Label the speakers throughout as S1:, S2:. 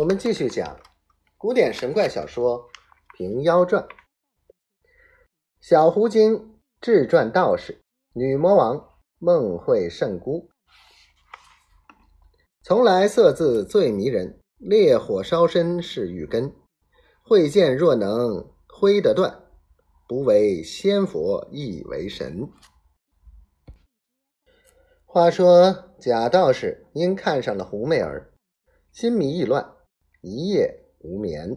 S1: 我们继续讲古典神怪小说《平妖传》。小狐精智传道士，女魔王梦会圣姑，从来色字最迷人，烈火烧身是玉根。慧剑若能挥得断，不为仙佛亦为神。话说贾道士因看上了胡媚儿，心迷意乱。一夜无眠，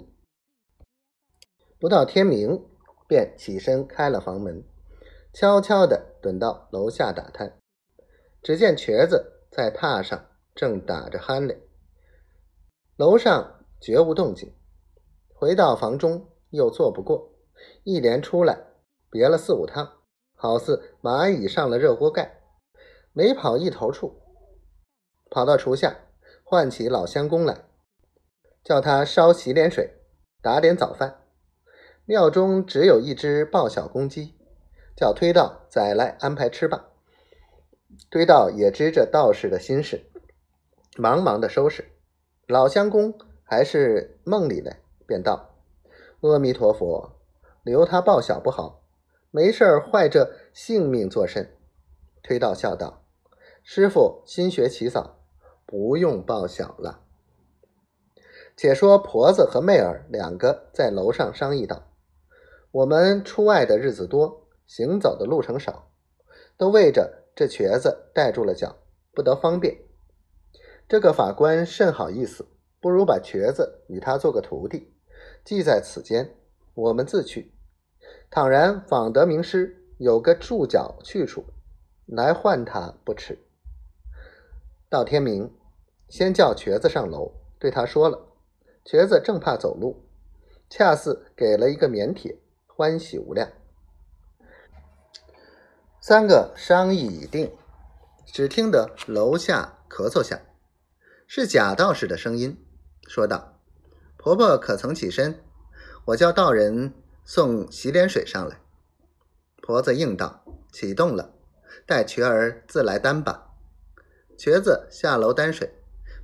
S1: 不到天明，便起身开了房门，悄悄地蹲到楼下打探。只见瘸子在榻上正打着鼾嘞，楼上绝无动静。回到房中，又坐不过，一连出来，别了四五趟，好似蚂蚁上了热锅盖，没跑一头处，跑到厨下，唤起老相公来。叫他烧洗脸水，打点早饭。庙中只有一只报晓公鸡，叫推道宰来安排吃吧。推道也知这道士的心事，忙忙的收拾。老相公还是梦里呢，便道：“阿弥陀佛，留他报晓不好，没事儿坏这性命作甚？”推道笑道：“师傅心学起早，不用报晓了。”且说婆子和妹儿两个在楼上商议道：“我们出外的日子多，行走的路程少，都为着这瘸子带住了脚，不得方便。这个法官甚好意思，不如把瘸子与他做个徒弟，记在此间，我们自去。倘然访得名师，有个住脚去处，来换他不迟。到天明，先叫瘸子上楼，对他说了。”瘸子正怕走路，恰似给了一个棉帖，欢喜无量。三个商议已定，只听得楼下咳嗽响，是贾道士的声音，说道：“婆婆可曾起身？我叫道人送洗脸水上来。”婆子应道：“启动了，待瘸儿自来担吧。”瘸子下楼担水，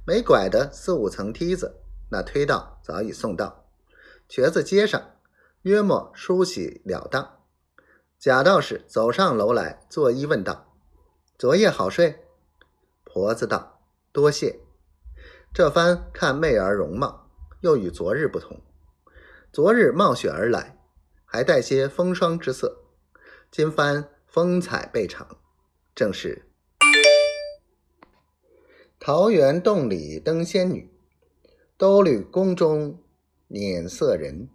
S1: 没拐的四五层梯子。那推道早已送到，瘸子接上，约莫梳洗了当。贾道士走上楼来，作揖问道：“昨夜好睡？”婆子道：“多谢。这番看媚儿容貌，又与昨日不同。昨日冒雪而来，还带些风霜之色；今番风采倍长，正是桃源洞里登仙女。兜率宫中脸色人。